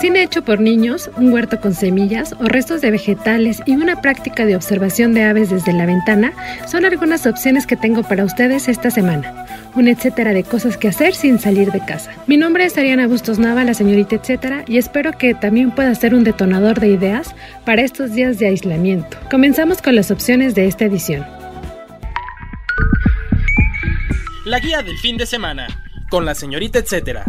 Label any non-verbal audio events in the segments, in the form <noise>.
Cine hecho por niños, un huerto con semillas o restos de vegetales y una práctica de observación de aves desde la ventana son algunas opciones que tengo para ustedes esta semana. Un etcétera de cosas que hacer sin salir de casa. Mi nombre es Ariana Bustos Nava, la señorita etcétera, y espero que también pueda ser un detonador de ideas para estos días de aislamiento. Comenzamos con las opciones de esta edición. La guía del fin de semana, con la señorita etcétera.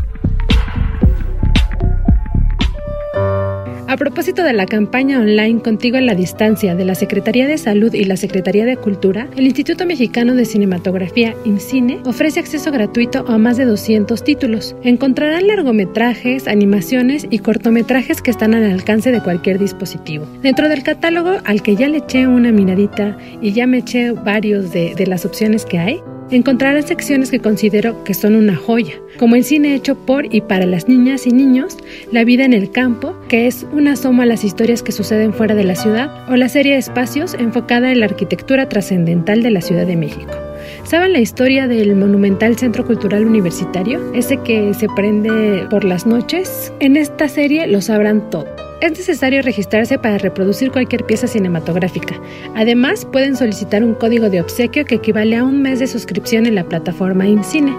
A propósito de la campaña online Contigo a la Distancia de la Secretaría de Salud y la Secretaría de Cultura, el Instituto Mexicano de Cinematografía, IMCINE, ofrece acceso gratuito a más de 200 títulos. Encontrarán largometrajes, animaciones y cortometrajes que están al alcance de cualquier dispositivo. Dentro del catálogo, al que ya le eché una miradita y ya me eché varios de, de las opciones que hay, encontrarán secciones que considero que son una joya, como el cine hecho por y para las niñas y niños, La vida en el campo, que es un asomo a las historias que suceden fuera de la ciudad, o la serie Espacios, enfocada en la arquitectura trascendental de la Ciudad de México. ¿Saben la historia del monumental Centro Cultural Universitario? Ese que se prende por las noches. En esta serie lo sabrán todo. Es necesario registrarse para reproducir cualquier pieza cinematográfica. Además, pueden solicitar un código de obsequio que equivale a un mes de suscripción en la plataforma IMCINE.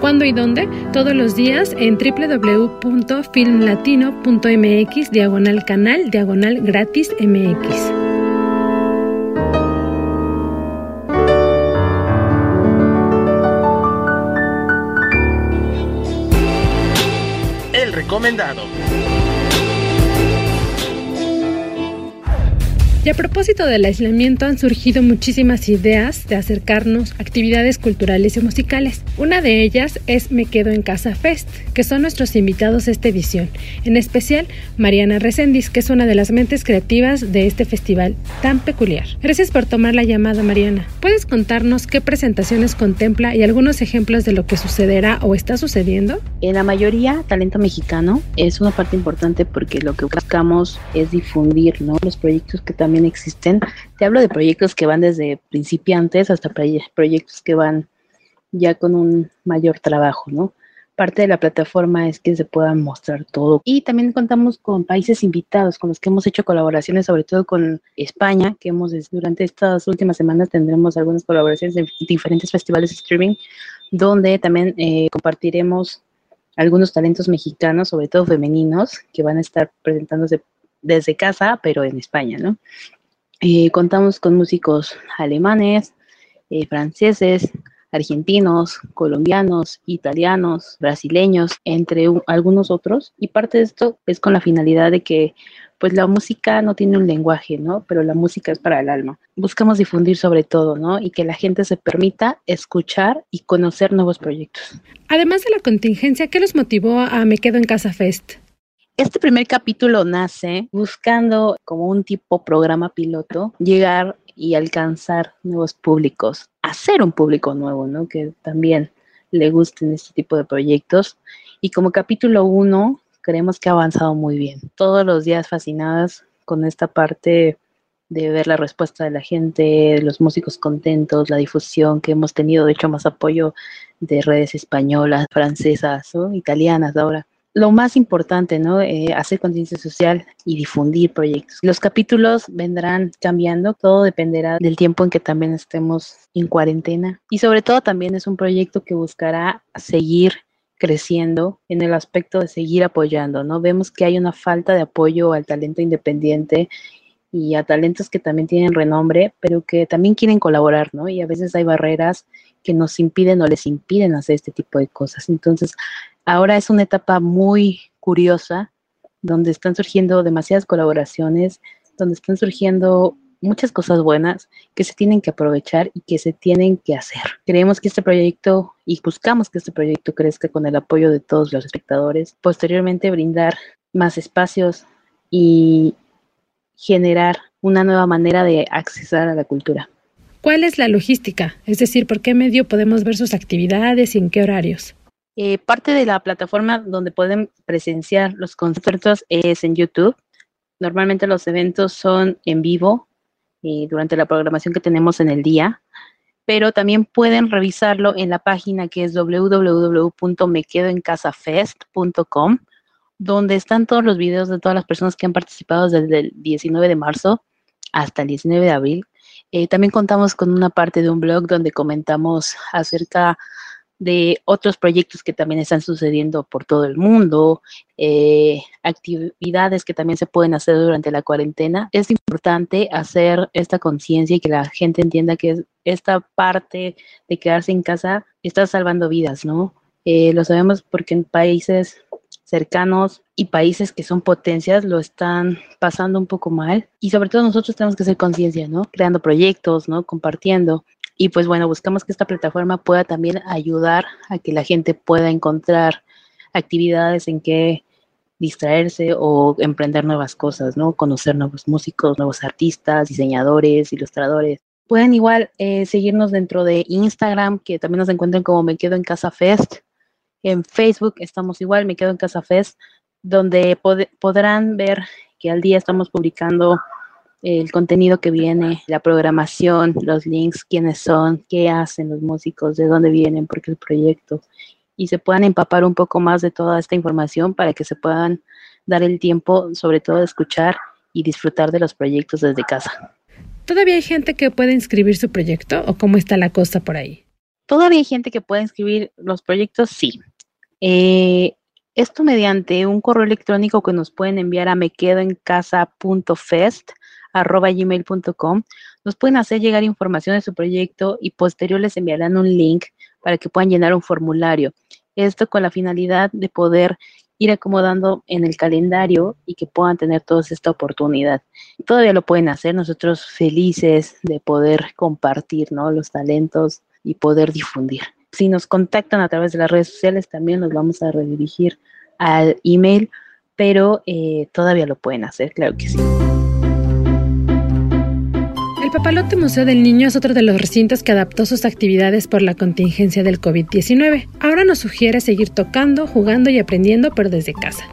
¿Cuándo y dónde? Todos los días en www.filmlatino.mx diagonal canal diagonal gratis MX. El recomendado. Y a propósito del aislamiento han surgido muchísimas ideas de acercarnos a actividades culturales y musicales. Una de ellas es Me Quedo en Casa Fest, que son nuestros invitados esta edición, en especial Mariana Resendiz, que es una de las mentes creativas de este festival tan peculiar. Gracias por tomar la llamada, Mariana. ¿Puedes contarnos qué presentaciones contempla y algunos ejemplos de lo que sucederá o está sucediendo? En la mayoría, talento mexicano es una parte importante porque lo que buscamos es difundir los proyectos que también existen. Te hablo de proyectos que van desde principiantes hasta proyectos que van ya con un mayor trabajo, ¿no? Parte de la plataforma es que se pueda mostrar todo. Y también contamos con países invitados con los que hemos hecho colaboraciones, sobre todo con España, que hemos durante estas últimas semanas tendremos algunas colaboraciones en diferentes festivales de streaming, donde también eh, compartiremos algunos talentos mexicanos, sobre todo femeninos, que van a estar presentándose desde casa, pero en España, ¿no? Eh, contamos con músicos alemanes, eh, franceses, argentinos, colombianos, italianos, brasileños, entre algunos otros. Y parte de esto es con la finalidad de que pues la música no tiene un lenguaje, ¿no? Pero la música es para el alma. Buscamos difundir sobre todo, ¿no? Y que la gente se permita escuchar y conocer nuevos proyectos. Además de la contingencia, ¿qué los motivó a Me Quedo en Casa Fest? Este primer capítulo nace buscando como un tipo programa piloto llegar y alcanzar nuevos públicos, hacer un público nuevo, ¿no? Que también le gusten este tipo de proyectos. Y como capítulo uno, creemos que ha avanzado muy bien. Todos los días fascinadas con esta parte de ver la respuesta de la gente, los músicos contentos, la difusión que hemos tenido, de hecho más apoyo de redes españolas, francesas, o italianas ahora lo más importante, ¿no? Eh, hacer conciencia social y difundir proyectos. Los capítulos vendrán cambiando, todo dependerá del tiempo en que también estemos en cuarentena. Y sobre todo también es un proyecto que buscará seguir creciendo en el aspecto de seguir apoyando, ¿no? Vemos que hay una falta de apoyo al talento independiente y a talentos que también tienen renombre, pero que también quieren colaborar, ¿no? Y a veces hay barreras que nos impiden o les impiden hacer este tipo de cosas. Entonces, ahora es una etapa muy curiosa, donde están surgiendo demasiadas colaboraciones, donde están surgiendo muchas cosas buenas que se tienen que aprovechar y que se tienen que hacer. Creemos que este proyecto y buscamos que este proyecto crezca con el apoyo de todos los espectadores. Posteriormente brindar más espacios y generar una nueva manera de accesar a la cultura. ¿Cuál es la logística? Es decir, ¿por qué medio podemos ver sus actividades y en qué horarios? Eh, parte de la plataforma donde pueden presenciar los conciertos es en YouTube. Normalmente los eventos son en vivo eh, durante la programación que tenemos en el día, pero también pueden revisarlo en la página que es www.mequedoencasafest.com, donde están todos los videos de todas las personas que han participado desde el 19 de marzo hasta el 19 de abril eh, también contamos con una parte de un blog donde comentamos acerca de otros proyectos que también están sucediendo por todo el mundo, eh, actividades que también se pueden hacer durante la cuarentena. Es importante hacer esta conciencia y que la gente entienda que esta parte de quedarse en casa está salvando vidas, ¿no? Eh, lo sabemos porque en países cercanos y países que son potencias lo están pasando un poco mal. Y sobre todo nosotros tenemos que hacer conciencia, ¿no? Creando proyectos, ¿no? Compartiendo. Y pues bueno, buscamos que esta plataforma pueda también ayudar a que la gente pueda encontrar actividades en que distraerse o emprender nuevas cosas, ¿no? Conocer nuevos músicos, nuevos artistas, diseñadores, ilustradores. Pueden igual eh, seguirnos dentro de Instagram, que también nos encuentran como Me Quedo en Casa Fest. En Facebook estamos igual, me quedo en Casa Fest, donde podrán ver que al día estamos publicando el contenido que viene, la programación, los links, quiénes son, qué hacen los músicos, de dónde vienen, por qué el proyecto, y se puedan empapar un poco más de toda esta información para que se puedan dar el tiempo, sobre todo, de escuchar y disfrutar de los proyectos desde casa. ¿Todavía hay gente que puede inscribir su proyecto o cómo está la cosa por ahí? Todavía hay gente que puede inscribir los proyectos, sí. Eh, esto mediante un correo electrónico que nos pueden enviar a mequedoencasa.fest.gmail.com. Nos pueden hacer llegar información de su proyecto y posterior les enviarán un link para que puedan llenar un formulario. Esto con la finalidad de poder ir acomodando en el calendario y que puedan tener todos esta oportunidad. Todavía lo pueden hacer, nosotros felices de poder compartir ¿no? los talentos y poder difundir. Si nos contactan a través de las redes sociales, también nos vamos a redirigir al email, pero eh, todavía lo pueden hacer, claro que sí. El Papalote Museo del Niño es otro de los recintos que adaptó sus actividades por la contingencia del COVID-19. Ahora nos sugiere seguir tocando, jugando y aprendiendo, pero desde casa.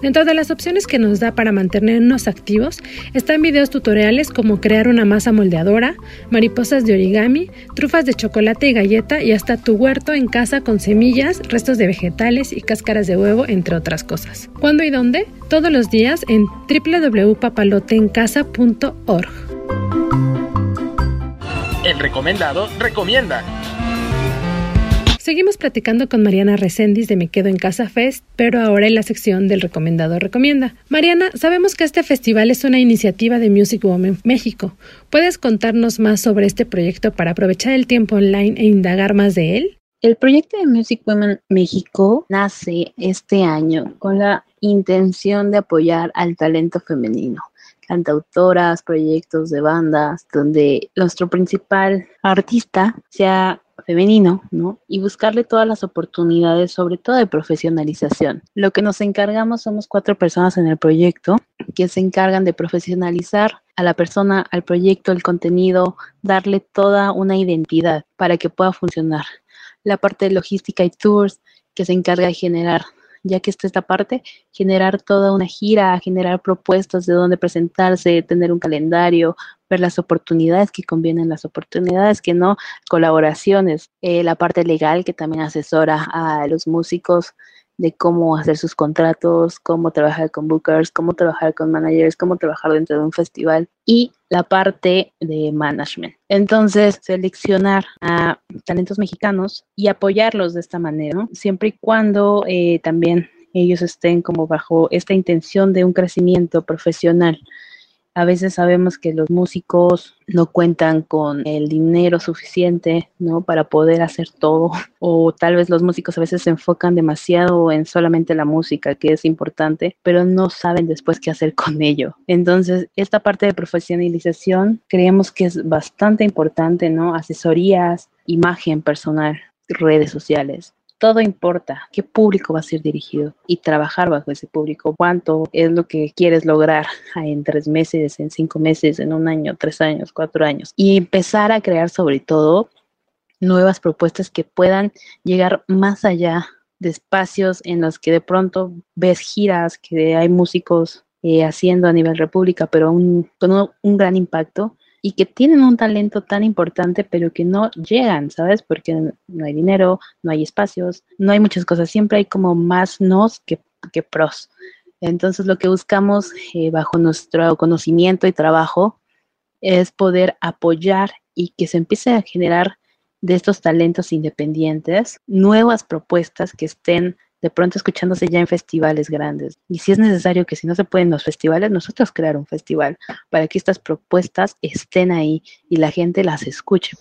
Dentro de las opciones que nos da para mantenernos activos están videos tutoriales como crear una masa moldeadora, mariposas de origami, trufas de chocolate y galleta y hasta tu huerto en casa con semillas, restos de vegetales y cáscaras de huevo, entre otras cosas. ¿Cuándo y dónde? Todos los días en www.papaloteencasa.org. El recomendado recomienda. Seguimos platicando con Mariana Recendis de Me Quedo en Casa Fest, pero ahora en la sección del recomendado recomienda. Mariana, sabemos que este festival es una iniciativa de Music Women México. ¿Puedes contarnos más sobre este proyecto para aprovechar el tiempo online e indagar más de él? El proyecto de Music Women México nace este año con la intención de apoyar al talento femenino cantautoras, proyectos de bandas, donde nuestro principal artista sea femenino, ¿no? Y buscarle todas las oportunidades, sobre todo de profesionalización. Lo que nos encargamos somos cuatro personas en el proyecto que se encargan de profesionalizar a la persona, al proyecto, el contenido, darle toda una identidad para que pueda funcionar. La parte de logística y tours que se encarga de generar ya que esta parte, generar toda una gira, generar propuestas de dónde presentarse, tener un calendario, ver las oportunidades que convienen, las oportunidades que no, colaboraciones, eh, la parte legal que también asesora a los músicos de cómo hacer sus contratos, cómo trabajar con bookers, cómo trabajar con managers, cómo trabajar dentro de un festival y la parte de management. Entonces, seleccionar a talentos mexicanos y apoyarlos de esta manera, siempre y cuando eh, también ellos estén como bajo esta intención de un crecimiento profesional a veces sabemos que los músicos no cuentan con el dinero suficiente, ¿no? Para poder hacer todo. <laughs> O tal vez los músicos a veces se enfocan demasiado en solamente la música, que es importante, pero no saben después qué hacer con ello. Entonces, esta parte de profesionalización creemos que es bastante importante, ¿no? Asesorías, imagen personal, redes sociales todo importa, qué público va a ser dirigido y trabajar bajo ese público, cuánto es lo que quieres lograr en tres meses, en cinco meses, en un año, tres años, cuatro años. Y empezar a crear sobre todo nuevas propuestas que puedan llegar más allá de espacios en los que de pronto ves giras que hay músicos eh, haciendo a nivel república, pero con un gran impacto y que tienen un talento tan importante, pero que no llegan, ¿sabes? Porque no hay dinero, no hay espacios, no hay muchas cosas, siempre hay como más nos que, que pros. Entonces lo que buscamos eh, bajo nuestro conocimiento y trabajo es poder apoyar y que se empiece a generar de estos talentos independientes nuevas propuestas que estén de pronto escuchándose ya en festivales grandes. Y si es necesario que si no se pueden los festivales, nosotros crear un festival para que estas propuestas estén ahí y la gente las escuche.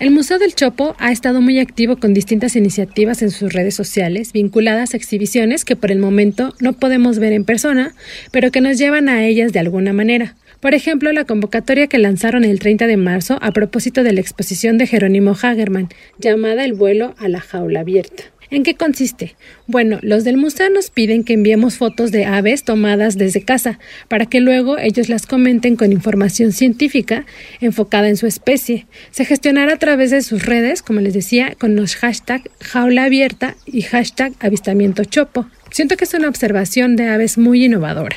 El Museo del Chopo ha estado muy activo con distintas iniciativas en sus redes sociales vinculadas a exhibiciones que por el momento no podemos ver en persona, pero que nos llevan a ellas de alguna manera. Por ejemplo, la convocatoria que lanzaron el 30 de marzo a propósito de la exposición de Jerónimo Hagerman, llamada El vuelo a la jaula abierta. ¿En qué consiste? Bueno, los del museo nos piden que enviemos fotos de aves tomadas desde casa, para que luego ellos las comenten con información científica enfocada en su especie. Se gestionará a través de sus redes, como les decía, con los hashtag jaula abierta y hashtag avistamiento chopo. Siento que es una observación de aves muy innovadora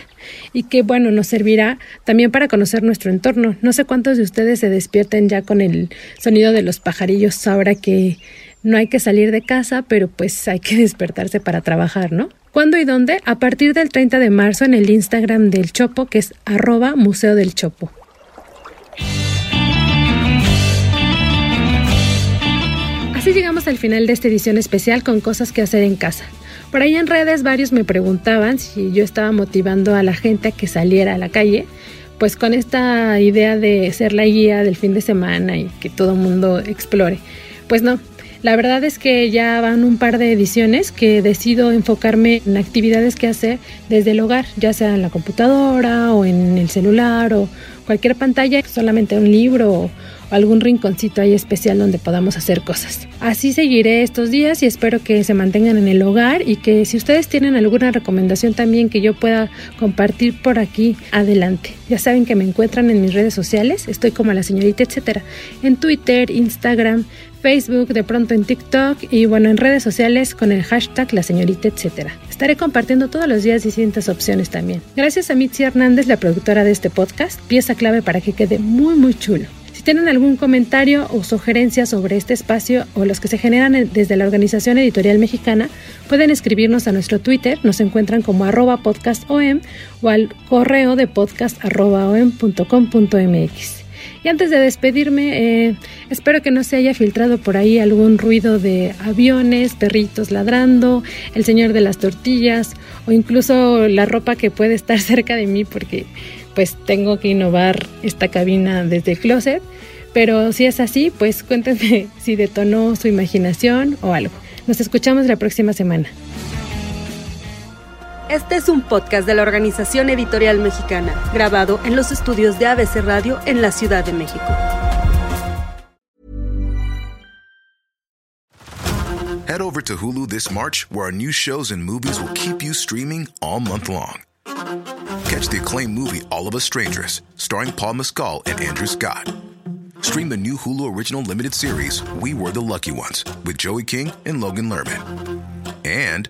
y que, bueno, nos servirá también para conocer nuestro entorno. No sé cuántos de ustedes se despierten ya con el sonido de los pajarillos ahora que no hay que salir de casa, pero pues hay que <laughs> despertarse para trabajar, ¿no? ¿Cuándo y dónde? A partir del 30 de marzo en el Instagram del Chopo, que es arroba Museo del Chopo. Así llegamos al final de esta edición especial con cosas que hacer en casa. Por ahí en redes varios me preguntaban si yo estaba motivando a la gente a que saliera a la calle, pues con esta idea de ser la guía del fin de semana y que todo el mundo explore. Pues no, la verdad es que ya van un par de ediciones que decido enfocarme en actividades que hacer desde el hogar, ya sea en la computadora o en el celular o cualquier pantalla, solamente un libro o algún rinconcito ahí especial donde podamos hacer cosas. Así seguiré estos días y espero que se mantengan en el hogar y que si ustedes tienen alguna recomendación también que yo pueda compartir por aquí, adelante. Ya saben que me encuentran en mis redes sociales, estoy como la señorita etcétera, en Twitter, Instagram, Facebook, de pronto en TikTok y bueno, en redes sociales con el hashtag la señorita etcétera. Estaré compartiendo todos los días distintas opciones también. Gracias a Mitzi Hernández, la productora de este podcast, pieza clave para que quede muy muy chulo. Si tienen algún comentario o sugerencia sobre este espacio o los que se generan desde la Organización Editorial Mexicana, pueden escribirnos a nuestro Twitter, nos encuentran como arroba podcastom o al correo de podcast.om.com.mx. Y antes de despedirme, eh, espero que no se haya filtrado por ahí algún ruido de aviones, perritos ladrando, el señor de las tortillas o incluso la ropa que puede estar <laughs> cerca de mí porque pues tengo que innovar esta cabina desde el closet. Pero si es así, pues cuéntenme <laughs> si detonó su imaginación o algo. Nos escuchamos la próxima semana. Este es un podcast de la Organización Editorial Mexicana, grabado en los estudios de ABC Radio en la Ciudad de México. Head over to Hulu this March, where our new shows and movies will keep you streaming all month long. Catch the acclaimed movie All of Us Strangers, starring Paul Mescal and Andrew Scott. Stream the new Hulu original limited series We Were the Lucky Ones with Joey King and Logan Lerman. And